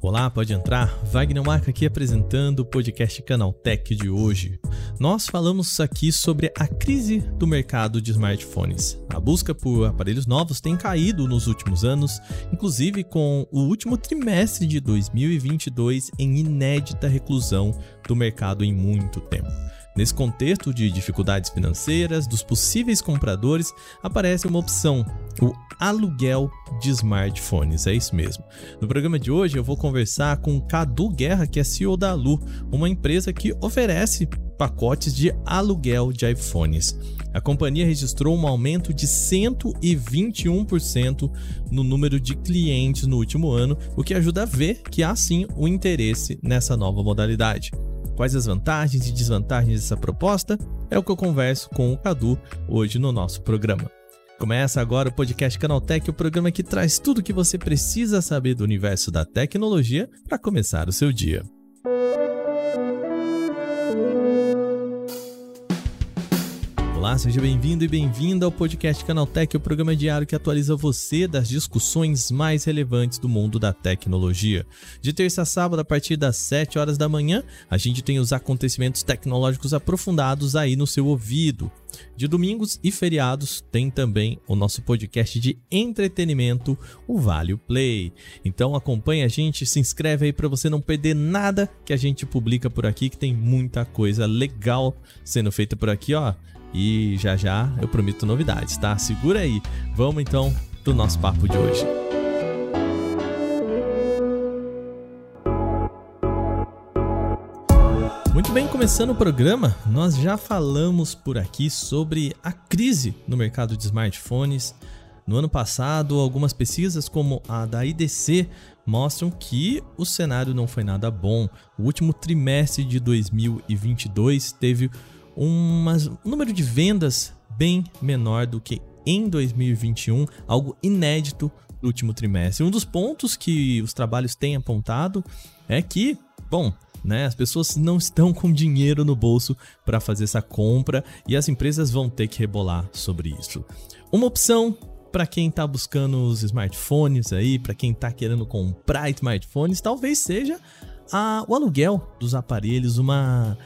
Olá, pode entrar. Wagner Marca aqui apresentando o podcast Canaltech de hoje. Nós falamos aqui sobre a crise do mercado de smartphones. A busca por aparelhos novos tem caído nos últimos anos, inclusive com o último trimestre de 2022 em inédita reclusão do mercado em muito tempo. Nesse contexto de dificuldades financeiras dos possíveis compradores, aparece uma opção, o aluguel de smartphones. É isso mesmo. No programa de hoje eu vou conversar com Cadu Guerra, que é CEO da Alu, uma empresa que oferece pacotes de aluguel de iPhones. A companhia registrou um aumento de 121% no número de clientes no último ano, o que ajuda a ver que há sim o um interesse nessa nova modalidade. Quais as vantagens e desvantagens dessa proposta? É o que eu converso com o Cadu hoje no nosso programa. Começa agora o podcast Canaltech, o programa que traz tudo o que você precisa saber do universo da tecnologia para começar o seu dia. Olá, seja bem-vindo e bem-vinda ao podcast Canaltech, o programa diário que atualiza você das discussões mais relevantes do mundo da tecnologia. De terça a sábado, a partir das 7 horas da manhã, a gente tem os acontecimentos tecnológicos aprofundados aí no seu ouvido. De domingos e feriados tem também o nosso podcast de entretenimento, o Vale Play. Então acompanha a gente, se inscreve aí para você não perder nada que a gente publica por aqui, que tem muita coisa legal sendo feita por aqui, ó. E já já eu prometo novidades, tá? Segura aí. Vamos então pro nosso papo de hoje. Muito bem, começando o programa, nós já falamos por aqui sobre a crise no mercado de smartphones. No ano passado, algumas pesquisas, como a da IDC, mostram que o cenário não foi nada bom. O último trimestre de 2022 teve um número de vendas bem menor do que em 2021, algo inédito no último trimestre. Um dos pontos que os trabalhos têm apontado é que, bom, né, as pessoas não estão com dinheiro no bolso para fazer essa compra e as empresas vão ter que rebolar sobre isso. Uma opção para quem está buscando os smartphones aí, para quem está querendo comprar smartphones, talvez seja a, o aluguel dos aparelhos, uma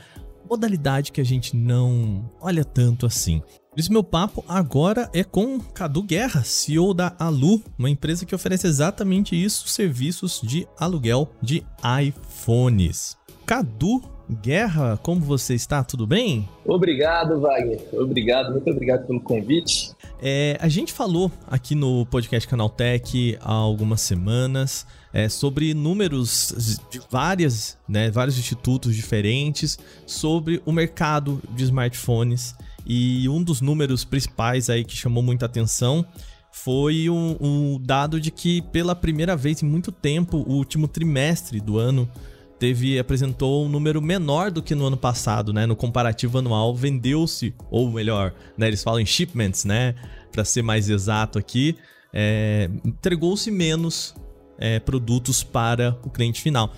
modalidade que a gente não olha tanto assim. Por isso, meu papo agora é com Cadu Guerra, CEO da Alu, uma empresa que oferece exatamente isso: serviços de aluguel de iPhones. Cadu Guerra, como você está? Tudo bem? Obrigado, Wagner. Obrigado, muito obrigado pelo convite. É, a gente falou aqui no podcast Canaltech há algumas semanas é, sobre números de várias, né, vários institutos diferentes sobre o mercado de smartphones. E um dos números principais aí que chamou muita atenção foi o um, um dado de que pela primeira vez em muito tempo o último trimestre do ano teve apresentou um número menor do que no ano passado, né? No comparativo anual vendeu-se, ou melhor, né, eles falam em shipments, né? Para ser mais exato aqui, é, entregou-se menos é, produtos para o cliente final.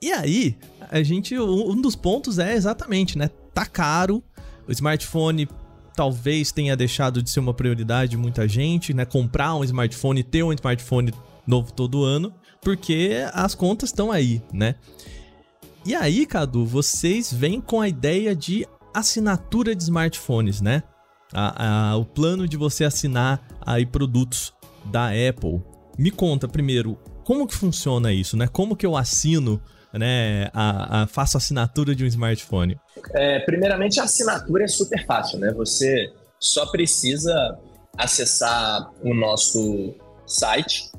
E aí, a gente, um dos pontos é exatamente, né? Tá caro, o smartphone talvez tenha deixado de ser uma prioridade de muita gente, né? Comprar um smartphone, ter um smartphone novo todo ano, porque as contas estão aí, né? E aí, Cadu, vocês vêm com a ideia de assinatura de smartphones, né? A, a, o plano de você assinar aí produtos da Apple. Me conta primeiro, como que funciona isso, né? Como que eu assino, né? A, a faço assinatura de um smartphone? É, primeiramente, a assinatura é super fácil, né? Você só precisa acessar o nosso site.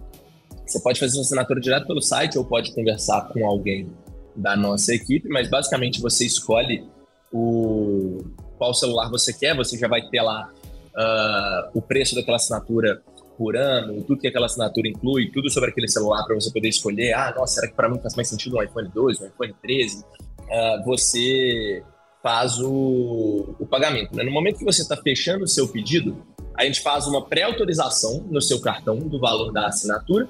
Você pode fazer sua assinatura direto pelo site ou pode conversar com alguém da nossa equipe, mas basicamente você escolhe o qual celular você quer, você já vai ter lá uh, o preço daquela assinatura por ano, tudo que aquela assinatura inclui, tudo sobre aquele celular para você poder escolher. Ah, nossa, será que para mim faz mais sentido um iPhone 2, um iPhone 13? Uh, ah, você faz o, o pagamento. Né? No momento que você está fechando o seu pedido, a gente faz uma pré-autorização no seu cartão do valor da assinatura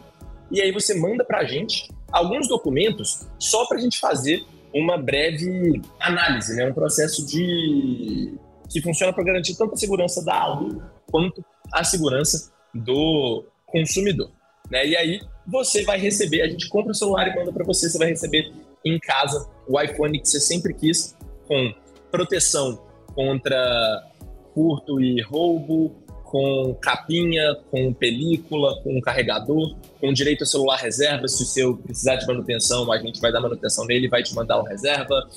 e aí você manda para a gente alguns documentos só para a gente fazer uma breve análise, né? um processo de que funciona para garantir tanto a segurança da aula quanto a segurança do consumidor. Né? E aí você vai receber, a gente compra o celular e manda para você, você vai receber em casa o iPhone que você sempre quis, com proteção contra furto e roubo, com capinha, com película, com carregador, com direito a celular reserva. Se o seu precisar de manutenção, a gente vai dar manutenção nele, vai te mandar o reserva,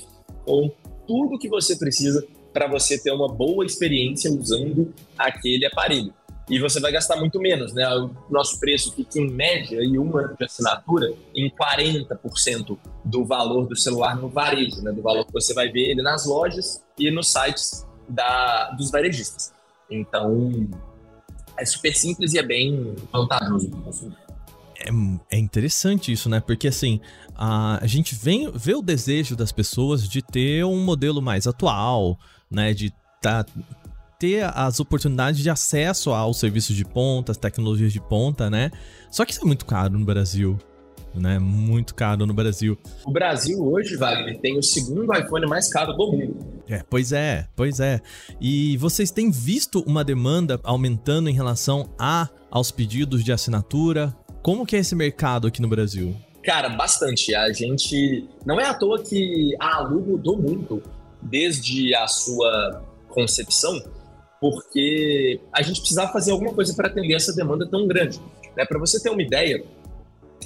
com tudo que você precisa para você ter uma boa experiência usando aquele aparelho e você vai gastar muito menos, né? O nosso preço fica em média e um ano de assinatura em 40% do valor do celular no varejo, né? Do valor que você vai ver ele nas lojas e nos sites da, dos varejistas. Então, é super simples e é bem vantajoso para. É, é, interessante isso, né? Porque assim, a, a gente vem, vê o desejo das pessoas de ter um modelo mais atual, né? De tá, ter as oportunidades de acesso aos serviços de ponta, às tecnologias de ponta, né? Só que isso é muito caro no Brasil. Né? Muito caro no Brasil. O Brasil hoje, Wagner, tem o segundo iPhone mais caro do mundo. É, pois é, pois é. E vocês têm visto uma demanda aumentando em relação a aos pedidos de assinatura? Como que é esse mercado aqui no Brasil? Cara, bastante. A gente. Não é à toa que a Alu mudou muito desde a sua concepção porque a gente precisava fazer alguma coisa para atender essa demanda tão grande. Né? Para você ter uma ideia,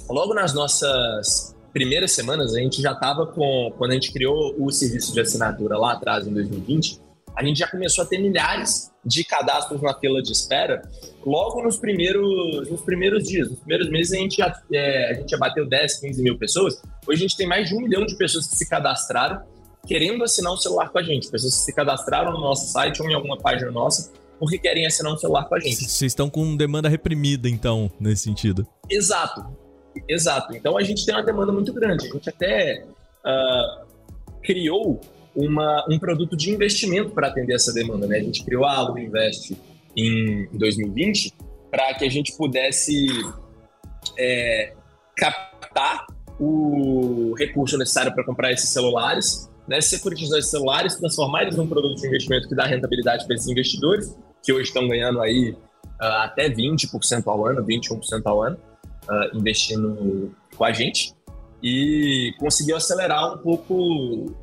logo nas nossas primeiras semanas, a gente já estava com. Quando a gente criou o serviço de assinatura lá atrás, em 2020, a gente já começou a ter milhares de cadastros na fila de espera logo nos primeiros, nos primeiros dias. Nos primeiros meses a gente, já, é, a gente já bateu 10, 15 mil pessoas. Hoje a gente tem mais de um milhão de pessoas que se cadastraram querendo assinar um celular com a gente. Pessoas que se cadastraram no nosso site ou em alguma página nossa porque querem assinar um celular com a gente. Vocês estão com demanda reprimida, então, nesse sentido. Exato. Exato. Então a gente tem uma demanda muito grande. A gente até uh, criou uma, um produto de investimento para atender essa demanda. Né? A gente criou a Alu Invest em 2020 para que a gente pudesse é, captar o recurso necessário para comprar esses celulares né, securitizar esses celulares, transformar eles num produto de investimento que dá rentabilidade para esses investidores, que hoje estão ganhando aí uh, até 20% ao ano, 21% ao ano, uh, investindo com a gente, e conseguiu acelerar um pouco,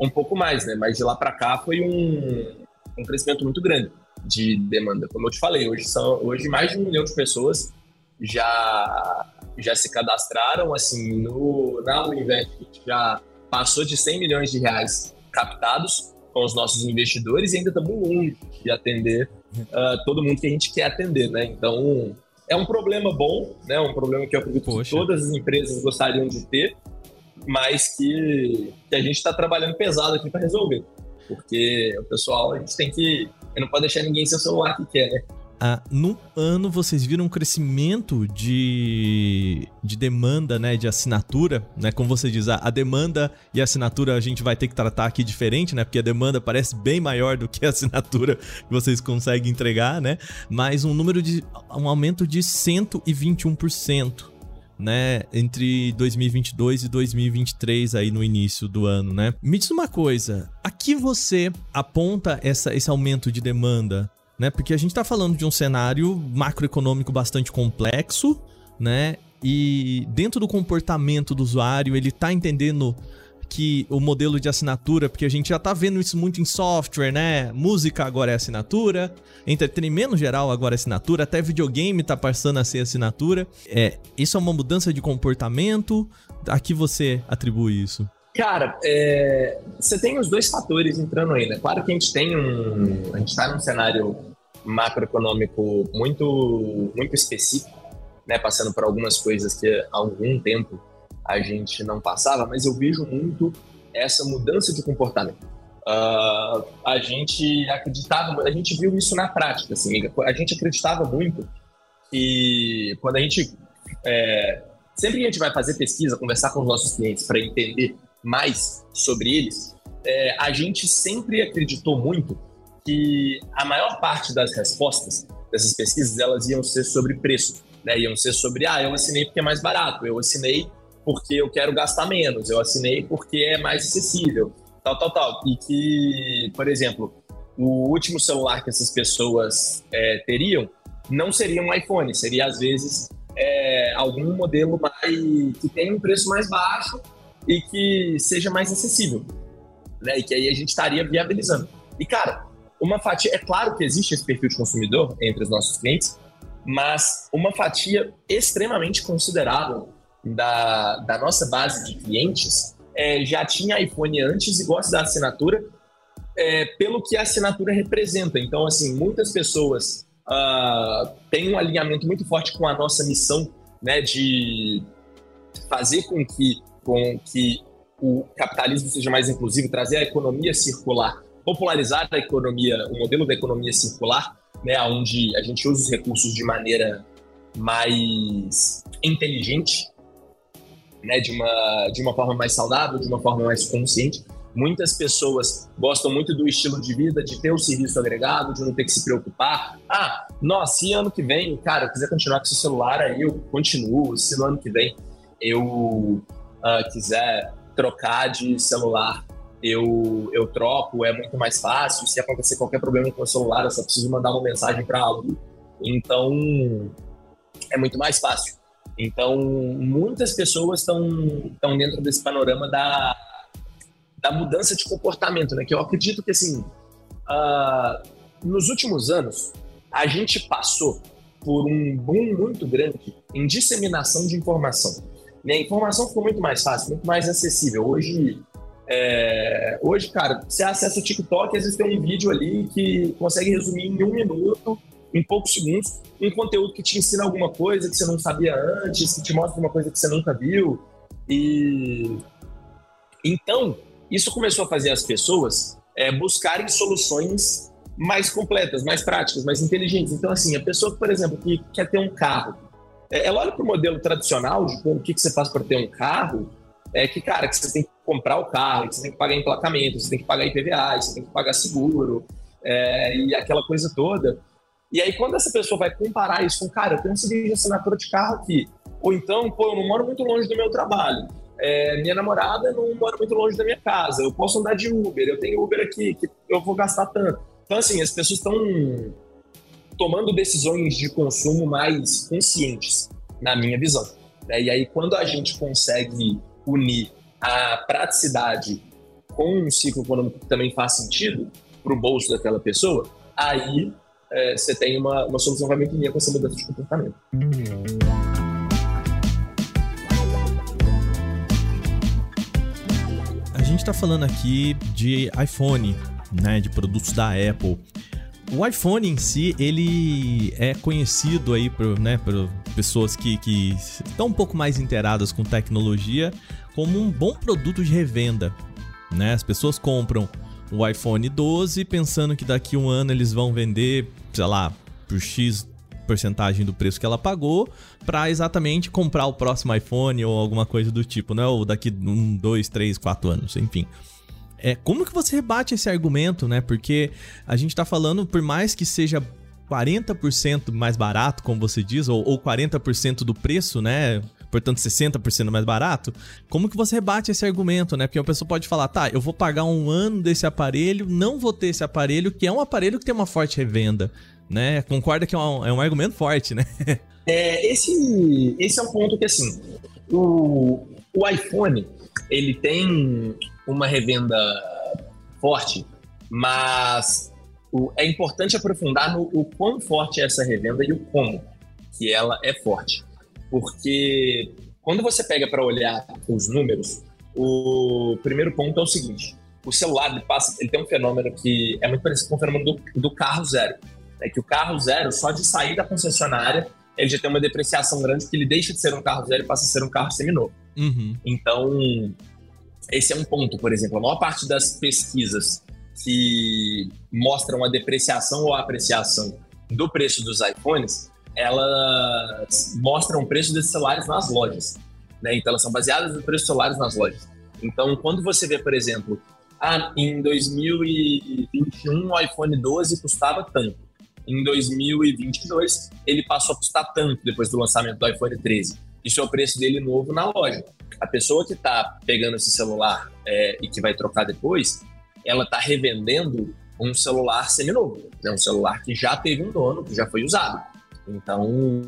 um pouco mais, né? Mas de lá para cá foi um, um crescimento muito grande de demanda. Como eu te falei, hoje são hoje mais de um milhão de pessoas já já se cadastraram assim no na Uninvest já passou de 100 milhões de reais captados com os nossos investidores e ainda estamos longe de atender uh, todo mundo que a gente quer atender, né? Então, é um problema bom, né? Um problema que eu acredito Poxa. que todas as empresas gostariam de ter, mas que, que a gente está trabalhando pesado aqui para resolver. Porque o pessoal, a gente tem que. Não pode deixar ninguém sem o celular que quer, né? Ah, no ano vocês viram um crescimento de, de demanda, né, de assinatura, né? Como você diz, a, a, demanda e a assinatura a gente vai ter que tratar aqui diferente, né? Porque a demanda parece bem maior do que a assinatura que vocês conseguem entregar, né? Mas um número de um aumento de 121%. Né, entre 2022 e 2023 aí no início do ano, né? Me diz uma coisa, aqui você aponta essa, esse aumento de demanda né? Porque a gente está falando de um cenário macroeconômico bastante complexo, né? E dentro do comportamento do usuário, ele está entendendo que o modelo de assinatura, porque a gente já tá vendo isso muito em software, né? Música agora é assinatura, entretenimento geral agora é assinatura, até videogame tá passando a ser assinatura. É, isso é uma mudança de comportamento? A que você atribui isso? Cara, é, você tem os dois fatores entrando aí, né? Claro que a gente tem um. A gente está num cenário macroeconômico muito, muito específico, né? Passando por algumas coisas que há algum tempo a gente não passava, mas eu vejo muito essa mudança de comportamento. Uh, a gente acreditava, a gente viu isso na prática, assim, a gente acreditava muito que quando a gente é, sempre que a gente vai fazer pesquisa, conversar com os nossos clientes para entender mais sobre eles, é, a gente sempre acreditou muito que a maior parte das respostas dessas pesquisas elas iam ser sobre preço, né? Iam ser sobre, ah, eu assinei porque é mais barato, eu assinei porque eu quero gastar menos, eu assinei porque é mais acessível, tal, tal, tal. E que, por exemplo, o último celular que essas pessoas é, teriam não seria um iPhone, seria às vezes é, algum modelo mais, que tenha um preço mais baixo e que seja mais acessível, né? E que aí a gente estaria viabilizando. E cara, uma fatia, é claro que existe esse perfil de consumidor entre os nossos clientes, mas uma fatia extremamente considerável da, da nossa base de clientes é, já tinha iPhone antes e gosta da assinatura é, pelo que a assinatura representa. Então, assim, muitas pessoas uh, têm um alinhamento muito forte com a nossa missão né, de fazer com que, com que o capitalismo seja mais inclusivo, trazer a economia circular, popularizar a economia, o modelo da economia circular, né, onde a gente usa os recursos de maneira mais inteligente, né, de, uma, de uma forma mais saudável, de uma forma mais consciente. Muitas pessoas gostam muito do estilo de vida, de ter o serviço agregado, de não ter que se preocupar. Ah, nossa, se ano que vem, cara, eu quiser continuar com esse celular, aí eu continuo. Se no ano que vem eu uh, quiser trocar de celular, eu, eu troco, é muito mais fácil. Se acontecer qualquer problema com o celular, eu só preciso mandar uma mensagem para algo. Então, é muito mais fácil. Então, muitas pessoas estão dentro desse panorama da da mudança de comportamento, né? Que eu acredito que, assim, uh, nos últimos anos, a gente passou por um boom muito grande em disseminação de informação. Né? A informação ficou muito mais fácil, muito mais acessível. Hoje, é, hoje, cara, você acessa o TikTok, às vezes tem um vídeo ali que consegue resumir em um minuto, em poucos segundos, um conteúdo que te ensina alguma coisa que você não sabia antes, que te mostra uma coisa que você nunca viu. E então, isso começou a fazer as pessoas é, buscarem soluções mais completas, mais práticas, mais inteligentes. Então, assim, a pessoa, por exemplo, que quer ter um carro, ela olha para o modelo tradicional de como, o que, que você faz para ter um carro, é que, cara, que você tem que comprar o carro, que você tem que pagar emplacamento, você tem que pagar IPVA, você tem que pagar seguro, é, e aquela coisa toda. E aí, quando essa pessoa vai comparar isso com, cara, eu tenho um serviço de assinatura de carro aqui, ou então, pô, eu não moro muito longe do meu trabalho, é, minha namorada não mora muito longe da minha casa, eu posso andar de Uber, eu tenho Uber aqui, que eu vou gastar tanto. Então, assim, as pessoas estão tomando decisões de consumo mais conscientes, na minha visão. Né? E aí, quando a gente consegue unir a praticidade com um ciclo econômico que também faz sentido para o bolso daquela pessoa, aí é, você tem uma, uma solução realmente linha com essa mudança de comportamento. gente está falando aqui de iPhone, né, de produtos da Apple. O iPhone em si, ele é conhecido aí por, né, por pessoas que, que estão um pouco mais inteiradas com tecnologia como um bom produto de revenda. Né? As pessoas compram o iPhone 12 pensando que daqui um ano eles vão vender, sei lá, por X porcentagem do preço que ela pagou para exatamente comprar o próximo iPhone ou alguma coisa do tipo, né? Ou daqui um, dois, três, quatro anos, enfim. É, como que você rebate esse argumento, né? Porque a gente tá falando, por mais que seja 40% mais barato, como você diz, ou, ou 40% do preço, né? Portanto, 60% mais barato. Como que você rebate esse argumento, né? Porque uma pessoa pode falar, tá, eu vou pagar um ano desse aparelho, não vou ter esse aparelho, que é um aparelho que tem uma forte revenda né? Concorda que é um, é um argumento forte, né? É, esse, esse é um ponto que, assim, o, o iPhone, ele tem uma revenda forte, mas o, é importante aprofundar no o quão forte é essa revenda e o como que ela é forte. Porque quando você pega para olhar os números, o primeiro ponto é o seguinte: o celular ele passa, ele tem um fenômeno que é muito parecido com o fenômeno do, do carro zero é que o carro zero, só de sair da concessionária, ele já tem uma depreciação grande, porque ele deixa de ser um carro zero e passa a ser um carro seminovo. Uhum. Então, esse é um ponto, por exemplo. A maior parte das pesquisas que mostram a depreciação ou a apreciação do preço dos iPhones, elas mostram o preço desses celulares nas lojas. Né? Então, elas são baseadas no preço dos celulares nas lojas. Então, quando você vê, por exemplo, ah, em 2021 o iPhone 12 custava tanto em 2022 ele passou a custar tanto depois do lançamento do iPhone 13. Isso é o preço dele novo na loja. A pessoa que está pegando esse celular é, e que vai trocar depois, ela está revendendo um celular seminovo, né? um celular que já teve um dono, que já foi usado. Então,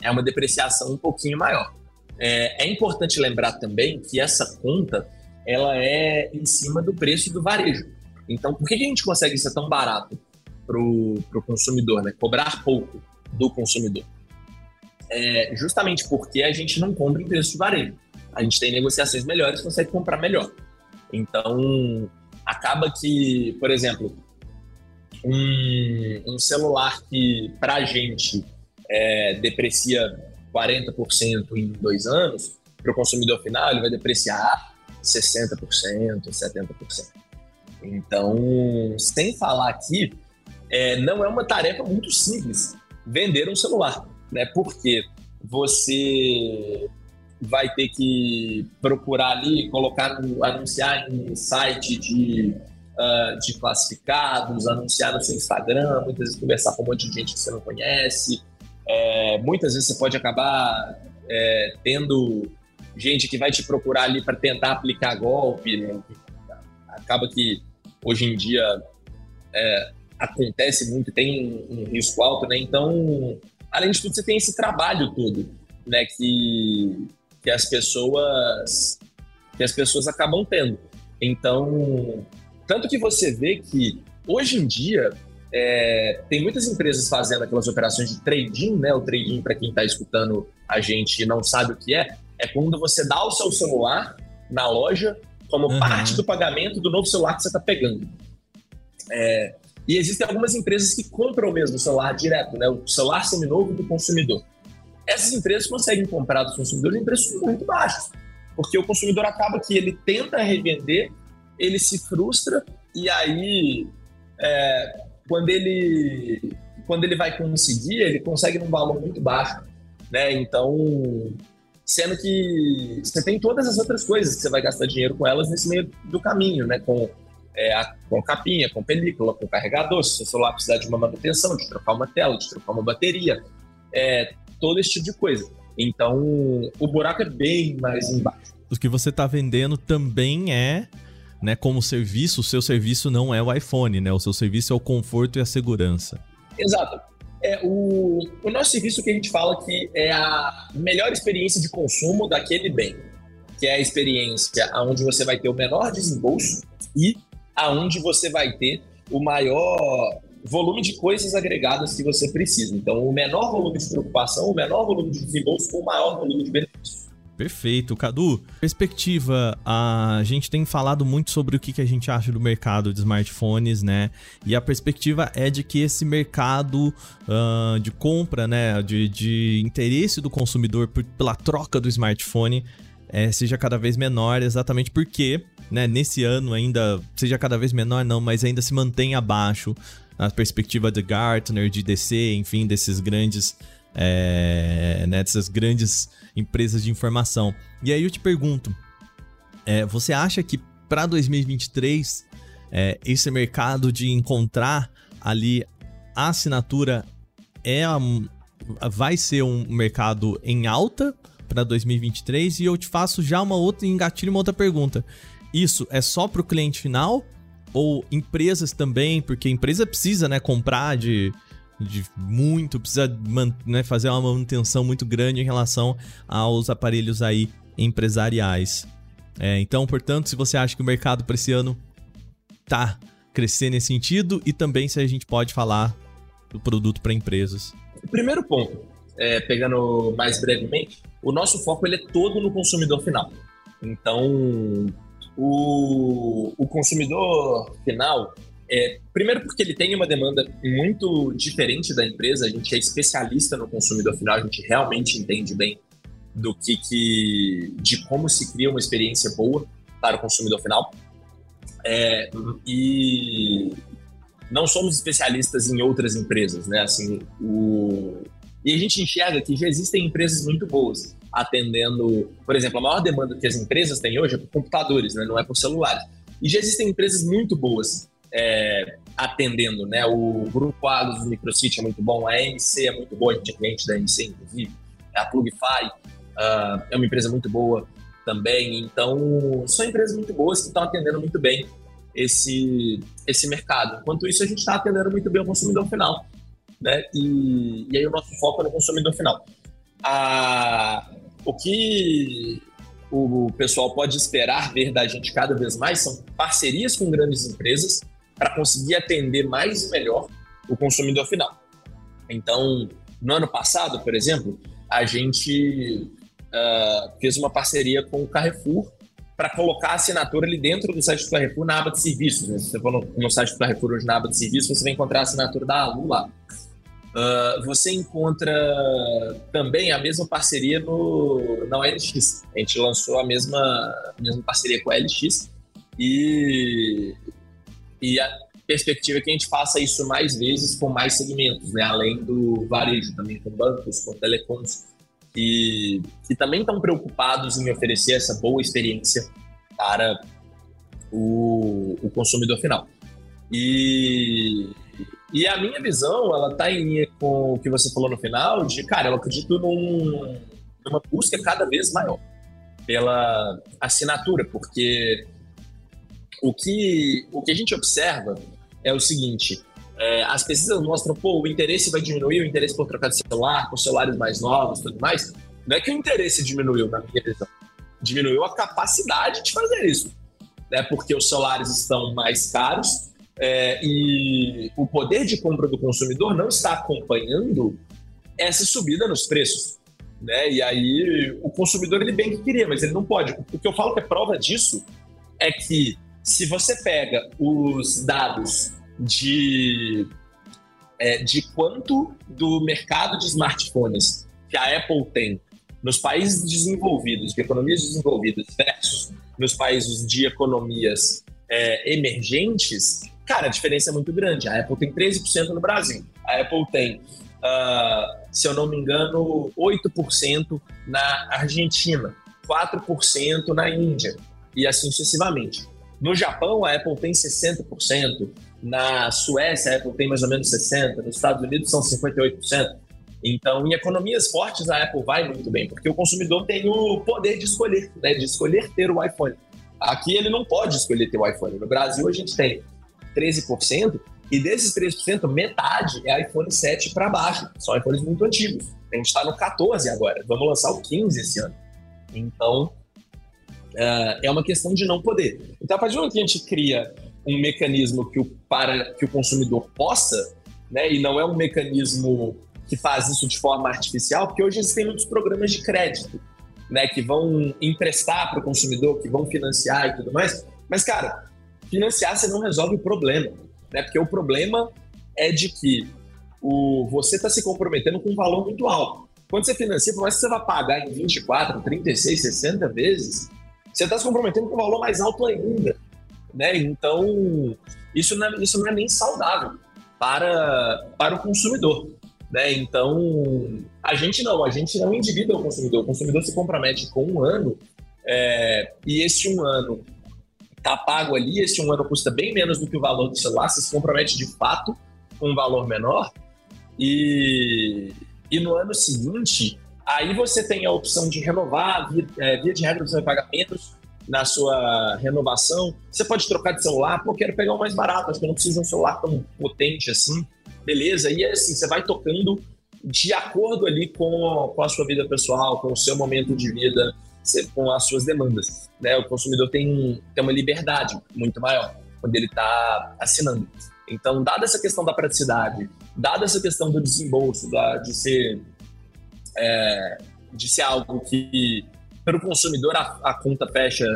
é uma depreciação um pouquinho maior. É, é, importante lembrar também que essa conta ela é em cima do preço do varejo. Então, por que, que a gente consegue ser tão barato para o consumidor, né? cobrar pouco do consumidor? É justamente porque a gente não compra em preço de varejo. A gente tem negociações melhores, consegue comprar melhor. Então, acaba que, por exemplo, um, um celular que para a gente é, deprecia 40% em dois anos, para o consumidor final ele vai depreciar 60%, 70%. Então, sem falar aqui, é, não é uma tarefa muito simples vender um celular, né? Porque você vai ter que procurar ali, colocar, anunciar em site de, uh, de classificados, anunciar no seu Instagram, muitas vezes conversar com um monte de gente que você não conhece. É, muitas vezes você pode acabar é, tendo gente que vai te procurar ali para tentar aplicar golpe. Né? Acaba que hoje em dia é, acontece muito, tem um, risco alto, né? Então, além de tudo, você tem esse trabalho todo, né? Que, que as pessoas que as pessoas acabam tendo. Então, tanto que você vê que hoje em dia é, tem muitas empresas fazendo aquelas operações de trading, né? O trading, para quem está escutando a gente e não sabe o que é, é quando você dá o seu celular na loja como uhum. parte do pagamento do novo celular que você está pegando. É, e existem algumas empresas que compram mesmo o celular direto, né? O celular seminovo do consumidor. Essas empresas conseguem comprar dos consumidores em preços muito baixos, porque o consumidor acaba que ele tenta revender, ele se frustra e aí é, quando ele quando ele vai conseguir, ele consegue num valor muito baixo, né? Então, sendo que você tem todas as outras coisas que você vai gastar dinheiro com elas nesse meio do caminho, né? Com é, a, com capinha, com película, com carregador, se o seu celular precisar de uma manutenção, de trocar uma tela, de trocar uma bateria, é, todo esse tipo de coisa. Então, o buraco é bem mais embaixo. O que você está vendendo também é, né, como serviço, o seu serviço não é o iPhone, né? O seu serviço é o conforto e a segurança. Exato. É, o, o nosso serviço que a gente fala que é a melhor experiência de consumo daquele bem, que é a experiência onde você vai ter o menor desembolso e aonde você vai ter o maior volume de coisas agregadas que você precisa. Então, o menor volume de preocupação, o menor volume de desembolso o maior volume de benefícios. Perfeito, Cadu. Perspectiva, a gente tem falado muito sobre o que a gente acha do mercado de smartphones, né? E a perspectiva é de que esse mercado uh, de compra, né, de, de interesse do consumidor pela troca do smartphone é, seja cada vez menor, exatamente porque né, nesse ano ainda seja cada vez menor, não, mas ainda se mantém abaixo a perspectiva de Gartner, de DC, enfim, desses grandes, é, né, dessas grandes empresas de informação. E aí eu te pergunto, é, você acha que para 2023 é, esse mercado de encontrar ali a assinatura é vai ser um mercado em alta para 2023 e eu te faço já uma outra engatilho uma outra pergunta. Isso é só para o cliente final ou empresas também, porque a empresa precisa, né, comprar de, de muito, precisa né, fazer uma manutenção muito grande em relação aos aparelhos aí empresariais. É, então, portanto, se você acha que o mercado para esse ano tá crescendo nesse sentido e também se a gente pode falar do produto para empresas. Primeiro ponto, é, pegando mais brevemente, o nosso foco ele é todo no consumidor final. Então, o, o consumidor final, é, primeiro porque ele tem uma demanda muito diferente da empresa, a gente é especialista no consumidor final, a gente realmente entende bem do que, que de como se cria uma experiência boa para o consumidor final. É, e não somos especialistas em outras empresas, né? Assim, o, e a gente enxerga que já existem empresas muito boas atendendo, por exemplo, a maior demanda que as empresas têm hoje é por computadores, né? não é por celulares. E já existem empresas muito boas é, atendendo, né? O Grupo Agos do Microcity é muito bom, a MC é muito boa, a gente é cliente da MC, inclusive, a Plugify uh, é uma empresa muito boa também. Então, são empresas muito boas que estão atendendo muito bem esse, esse mercado. Enquanto isso, a gente está atendendo muito bem o consumidor final. né? E, e aí o nosso foco é no consumidor final. A, o que o pessoal pode esperar ver da gente cada vez mais são parcerias com grandes empresas para conseguir atender mais e melhor o consumidor final. Então, no ano passado, por exemplo, a gente uh, fez uma parceria com o Carrefour para colocar a assinatura ali dentro do site do Carrefour na aba de serviços. Né? Se você for no, no, site do Carrefour hoje na aba de serviços, você vai encontrar a assinatura da Alu lá. Uh, você encontra também a mesma parceria no, na OLX. A gente lançou a mesma, a mesma parceria com a OLX e, e a perspectiva é que a gente faça isso mais vezes com mais segmentos, né? além do varejo, também com bancos, com telecoms, que, que também estão preocupados em oferecer essa boa experiência para o, o consumidor final. E e a minha visão, ela tá em linha com o que você falou no final, de, cara, eu acredito num, numa busca cada vez maior pela assinatura, porque o que, o que a gente observa é o seguinte, é, as pesquisas mostram, pô, o interesse vai diminuir, o interesse por trocar de celular, com celulares mais novos tudo mais. Não é que o interesse diminuiu, na minha visão. Diminuiu a capacidade de fazer isso. Né? Porque os celulares estão mais caros, é, e o poder de compra do consumidor não está acompanhando essa subida nos preços. Né? E aí o consumidor ele bem que queria, mas ele não pode. O que eu falo que é prova disso é que se você pega os dados de, é, de quanto do mercado de smartphones que a Apple tem nos países desenvolvidos, de economias desenvolvidas, versus nos países de economias é, emergentes, cara, a diferença é muito grande. A Apple tem 13% no Brasil. A Apple tem, uh, se eu não me engano, 8% na Argentina, 4% na Índia e assim sucessivamente. No Japão, a Apple tem 60%, na Suécia, a Apple tem mais ou menos 60%, nos Estados Unidos são 58%. Então, em economias fortes, a Apple vai muito bem, porque o consumidor tem o poder de escolher, né, de escolher ter o iPhone. Aqui ele não pode escolher ter o iPhone. No Brasil, a gente tem 13%, e desses 13%, metade é iPhone 7 para baixo. São iPhones muito antigos. A gente está no 14 agora, vamos lançar o 15 esse ano. Então, uh, é uma questão de não poder. Então, a partir do momento que a gente cria um mecanismo que o, para que o consumidor possa, né, e não é um mecanismo que faz isso de forma artificial, porque hoje existem muitos programas de crédito, né, que vão emprestar para o consumidor, que vão financiar e tudo mais. Mas, cara, financiar você não resolve o problema, né? Porque o problema é de que o, você está se comprometendo com um valor muito alto. Quando você financia, por mais que você vá pagar em 24, 36, 60 vezes, você está se comprometendo com um valor mais alto ainda. Né? Então, isso não, é, isso não é nem saudável para, para o consumidor. Né? Então, a gente não, a gente não endivida o consumidor. O consumidor se compromete com um ano é, e esse um ano está pago ali, esse um ano custa bem menos do que o valor do celular, você se compromete de fato com um valor menor. E, e no ano seguinte, aí você tem a opção de renovar, via, é, via de regra você vai pagar na sua renovação. Você pode trocar de celular, pô, quero pegar o mais barato, acho que não preciso de um celular tão potente assim. Beleza, e assim, você vai tocando de acordo ali com, com a sua vida pessoal, com o seu momento de vida, com as suas demandas. Né? O consumidor tem, tem uma liberdade muito maior quando ele está assinando. Então, dada essa questão da praticidade, dada essa questão do desembolso, da, de, ser, é, de ser algo que, para o consumidor, a, a, conta fecha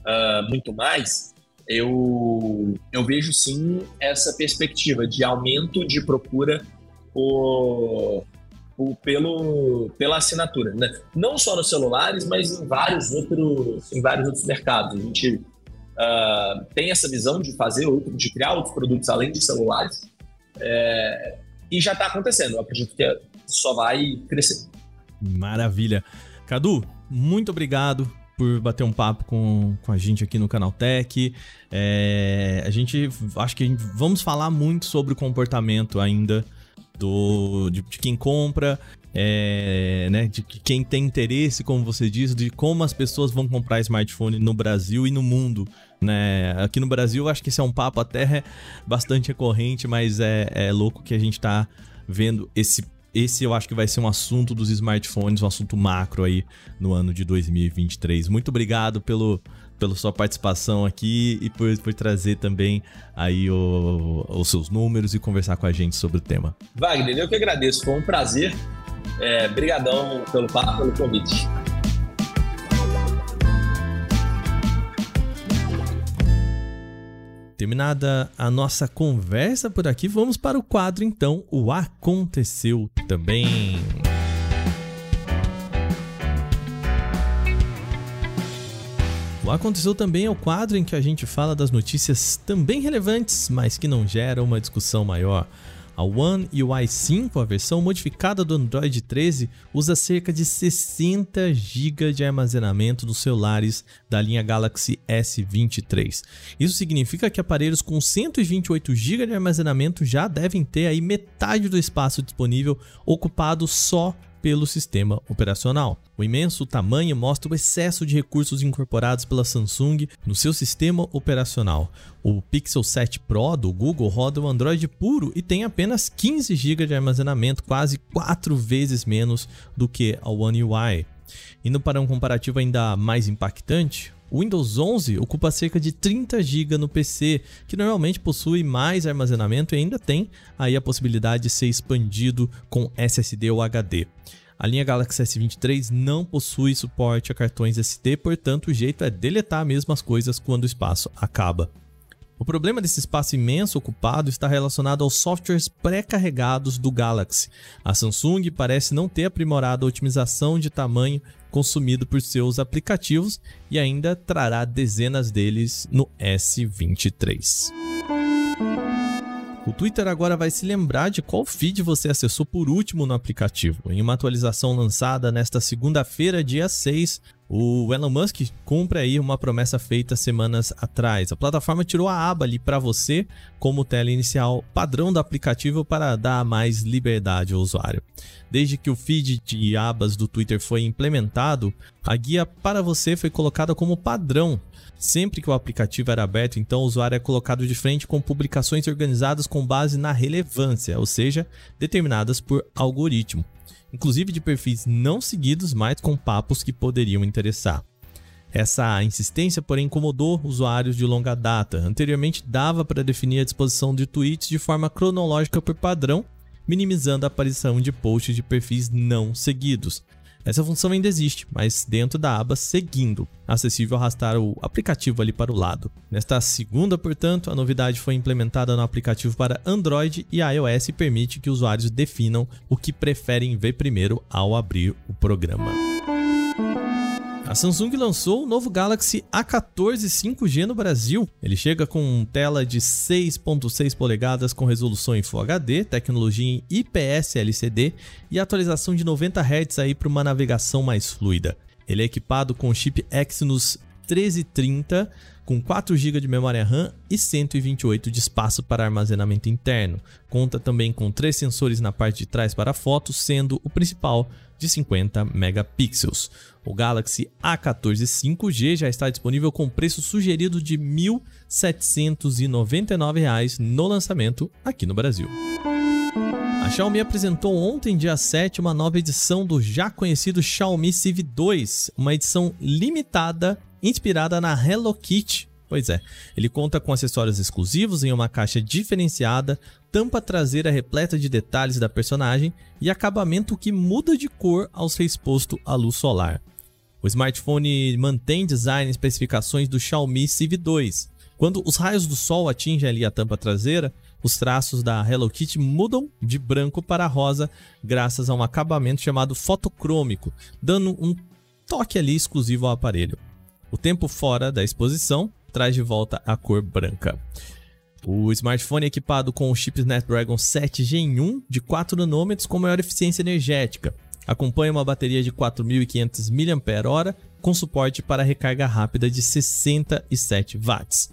uh, muito mais, eu, eu vejo sim essa perspectiva de aumento de procura por, pelo, pela assinatura, né? Não só nos celulares, mas em vários outros, em vários outros mercados. A gente uh, tem essa visão de fazer outro, de criar outros produtos além de celulares, é, e já está acontecendo. Eu acredito que só vai crescer. Maravilha. Cadu, muito obrigado por bater um papo com, com a gente aqui no Canal Tech. É, a gente acho que vamos falar muito sobre o comportamento ainda do, de, de quem compra, é, né, de quem tem interesse, como você diz, de como as pessoas vão comprar smartphone no Brasil e no mundo. Né? Aqui no Brasil, acho que esse é um papo até bastante recorrente, mas é, é louco que a gente está vendo esse esse eu acho que vai ser um assunto dos smartphones, um assunto macro aí no ano de 2023. Muito obrigado pelo, pela sua participação aqui e por, por trazer também aí o, os seus números e conversar com a gente sobre o tema. Wagner, eu que agradeço, foi um prazer. É, brigadão pelo papo, pelo convite. Terminada a nossa conversa por aqui, vamos para o quadro então, o Aconteceu Também. O Aconteceu Também é o quadro em que a gente fala das notícias também relevantes, mas que não geram uma discussão maior. A One UI 5, a versão modificada do Android 13, usa cerca de 60 GB de armazenamento dos celulares da linha Galaxy S23. Isso significa que aparelhos com 128 GB de armazenamento já devem ter aí metade do espaço disponível ocupado só pelo sistema operacional. O imenso tamanho mostra o excesso de recursos incorporados pela Samsung no seu sistema operacional. O Pixel 7 Pro do Google roda o Android puro e tem apenas 15 GB de armazenamento, quase 4 vezes menos do que a One UI. Indo para um comparativo ainda mais impactante, o Windows 11 ocupa cerca de 30 GB no PC, que normalmente possui mais armazenamento e ainda tem aí a possibilidade de ser expandido com SSD ou HD. A linha Galaxy S23 não possui suporte a cartões SD, portanto o jeito é deletar mesmo as coisas quando o espaço acaba. O problema desse espaço imenso ocupado está relacionado aos softwares pré-carregados do Galaxy. A Samsung parece não ter aprimorado a otimização de tamanho consumido por seus aplicativos e ainda trará dezenas deles no S23. O Twitter agora vai se lembrar de qual feed você acessou por último no aplicativo. Em uma atualização lançada nesta segunda-feira, dia 6, o Elon Musk cumpre aí uma promessa feita semanas atrás. A plataforma tirou a aba ali para você como tela inicial padrão do aplicativo para dar mais liberdade ao usuário. Desde que o feed de abas do Twitter foi implementado, a guia para você foi colocada como padrão Sempre que o aplicativo era aberto, então o usuário é colocado de frente com publicações organizadas com base na relevância, ou seja, determinadas por algoritmo, inclusive de perfis não seguidos, mas com papos que poderiam interessar. Essa insistência, porém, incomodou usuários de longa data. Anteriormente, dava para definir a disposição de tweets de forma cronológica por padrão, minimizando a aparição de posts de perfis não seguidos. Essa função ainda existe, mas dentro da aba Seguindo, acessível arrastar o aplicativo ali para o lado. Nesta segunda, portanto, a novidade foi implementada no aplicativo para Android e iOS e permite que usuários definam o que preferem ver primeiro ao abrir o programa. A Samsung lançou o novo Galaxy A14 5G no Brasil. Ele chega com tela de 6.6 polegadas com resolução em Full HD, tecnologia em IPS LCD e atualização de 90 Hz para uma navegação mais fluida. Ele é equipado com chip Exynos 1330 com 4 GB de memória RAM e 128 de espaço para armazenamento interno. Conta também com três sensores na parte de trás para fotos, sendo o principal de 50 megapixels. O Galaxy A14 5G já está disponível com preço sugerido de R$ 1.799 no lançamento aqui no Brasil. A Xiaomi apresentou ontem, dia 7, uma nova edição do já conhecido Xiaomi Civ 2, uma edição limitada inspirada na Hello Kitty. Pois é, ele conta com acessórios exclusivos em uma caixa diferenciada, tampa traseira repleta de detalhes da personagem e acabamento que muda de cor ao ser exposto à luz solar. O smartphone mantém design e especificações do Xiaomi Civ 2. Quando os raios do sol atingem ali a tampa traseira, os traços da Hello Kitty mudam de branco para rosa graças a um acabamento chamado fotocrômico, dando um toque ali exclusivo ao aparelho. O tempo fora da exposição traz de volta a cor branca. O smartphone é equipado com o chip Snapdragon 7 Gen 1 de 4 nanômetros com maior eficiência energética, Acompanha uma bateria de 4.500 mAh com suporte para recarga rápida de 67 watts.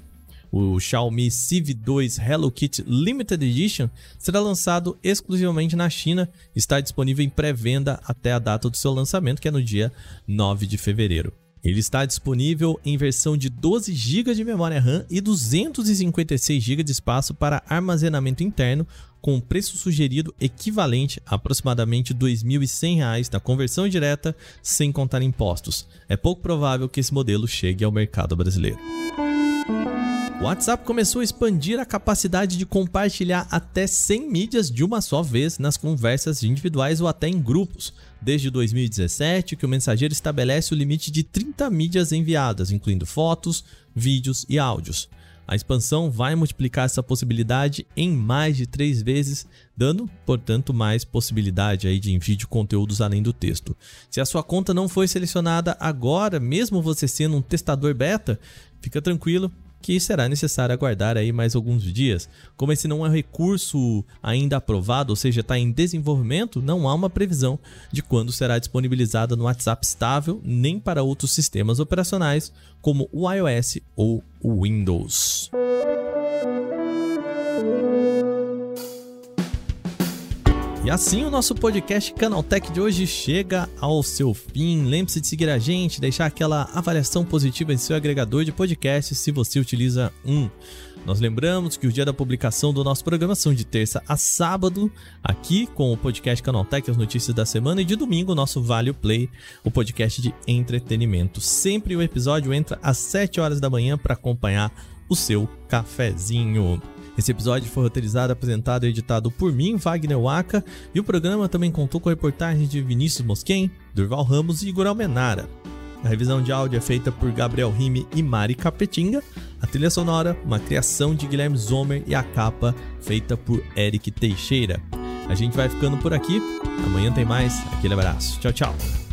O Xiaomi Civ 2 Hello Kitty Limited Edition será lançado exclusivamente na China está disponível em pré-venda até a data do seu lançamento, que é no dia 9 de fevereiro. Ele está disponível em versão de 12 GB de memória RAM e 256 GB de espaço para armazenamento interno, com preço sugerido equivalente a aproximadamente R$ 2.100 na conversão direta, sem contar impostos. É pouco provável que esse modelo chegue ao mercado brasileiro. O WhatsApp começou a expandir a capacidade de compartilhar até 100 mídias de uma só vez nas conversas individuais ou até em grupos. Desde 2017, que o mensageiro estabelece o limite de 30 mídias enviadas, incluindo fotos, vídeos e áudios. A expansão vai multiplicar essa possibilidade em mais de três vezes, dando, portanto, mais possibilidade aí de envio de conteúdos além do texto. Se a sua conta não foi selecionada agora, mesmo você sendo um testador beta, fica tranquilo, que será necessário aguardar aí mais alguns dias. Como esse não é um recurso ainda aprovado, ou seja, está em desenvolvimento, não há uma previsão de quando será disponibilizada no WhatsApp estável, nem para outros sistemas operacionais como o iOS ou o Windows. E assim o nosso podcast Canaltech de hoje chega ao seu fim. Lembre-se de seguir a gente, deixar aquela avaliação positiva em seu agregador de podcasts se você utiliza um. Nós lembramos que o dia da publicação do nosso programa são de terça a sábado, aqui com o podcast Canaltech, as notícias da semana, e de domingo o nosso Vale Play, o podcast de entretenimento. Sempre o episódio entra às 7 horas da manhã para acompanhar o seu cafezinho. Esse episódio foi roteirizado, apresentado e editado por mim, Wagner Waka, e o programa também contou com reportagens de Vinícius Mosquen, Durval Ramos e Igor Almenara. A revisão de áudio é feita por Gabriel Rime e Mari Capetinga. A trilha sonora, uma criação de Guilherme Zomer e a capa feita por Eric Teixeira. A gente vai ficando por aqui. Amanhã tem mais. Aquele abraço. Tchau, tchau.